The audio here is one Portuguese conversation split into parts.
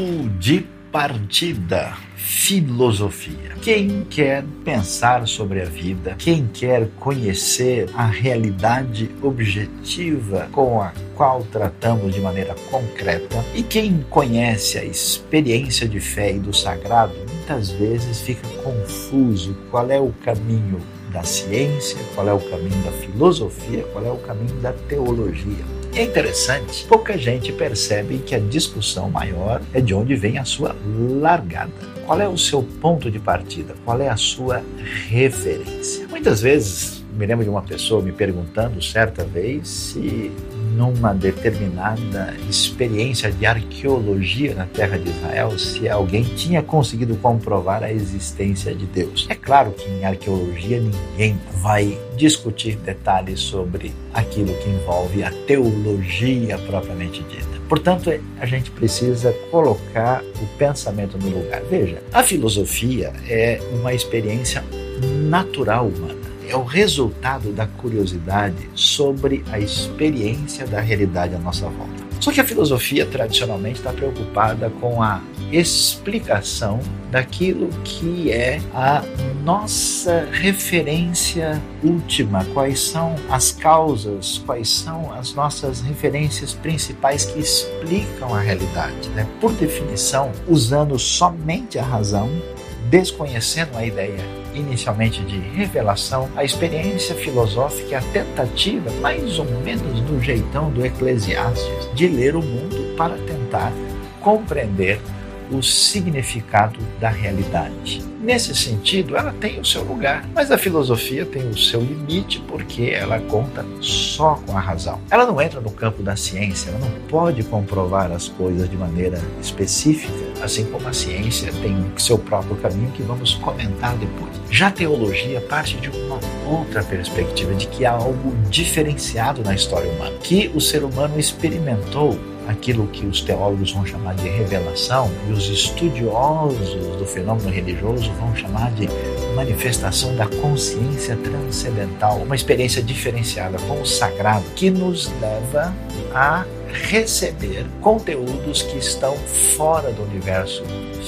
de partida filosofia. Quem quer pensar sobre a vida, quem quer conhecer a realidade objetiva com a qual tratamos de maneira concreta, e quem conhece a experiência de fé e do sagrado, muitas vezes fica confuso qual é o caminho da ciência, qual é o caminho da filosofia, qual é o caminho da teologia. É interessante, pouca gente percebe que a discussão maior é de onde vem a sua largada. Qual é o seu ponto de partida? Qual é a sua referência? Muitas vezes me lembro de uma pessoa me perguntando certa vez se numa determinada experiência de arqueologia na terra de Israel se alguém tinha conseguido comprovar a existência de Deus. É claro que em arqueologia ninguém vai discutir detalhes sobre aquilo que envolve a teologia propriamente dita. Portanto, a gente precisa colocar o pensamento no lugar. Veja, a filosofia é uma experiência natural humana é o resultado da curiosidade sobre a experiência da realidade à nossa volta. Só que a filosofia tradicionalmente está preocupada com a explicação daquilo que é a nossa referência última, quais são as causas, quais são as nossas referências principais que explicam a realidade. Né? Por definição, usando somente a razão, desconhecendo a ideia inicialmente de revelação, a experiência filosófica, a tentativa, mais ou menos do jeitão do Eclesiastes, de ler o mundo para tentar compreender o significado da realidade. Nesse sentido, ela tem o seu lugar, mas a filosofia tem o seu limite porque ela conta só com a razão. Ela não entra no campo da ciência, ela não pode comprovar as coisas de maneira específica, assim como a ciência tem seu próprio caminho que vamos comentar depois. Já a teologia parte de uma outra perspectiva de que há algo diferenciado na história humana, que o ser humano experimentou aquilo que os teólogos vão chamar de revelação e os estudiosos do fenômeno religioso vão chamar de manifestação da consciência transcendental, uma experiência diferenciada com o sagrado que nos leva a receber conteúdos que estão fora do universo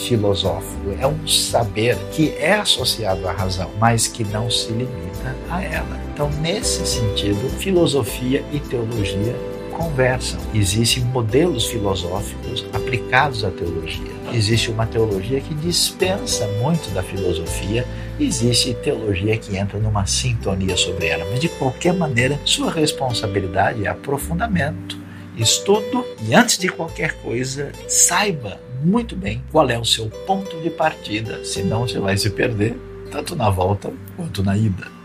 filosófico. É um saber que é associado à razão, mas que não se limita a ela. Então, nesse sentido, filosofia e teologia conversam. Existem modelos filosóficos aplicados à teologia. Existe uma teologia que dispensa muito da filosofia, existe teologia que entra numa sintonia sobre ela, mas de qualquer maneira, sua responsabilidade é aprofundamento, estudo e antes de qualquer coisa, saiba muito bem qual é o seu ponto de partida, senão você vai se perder tanto na volta quanto na ida.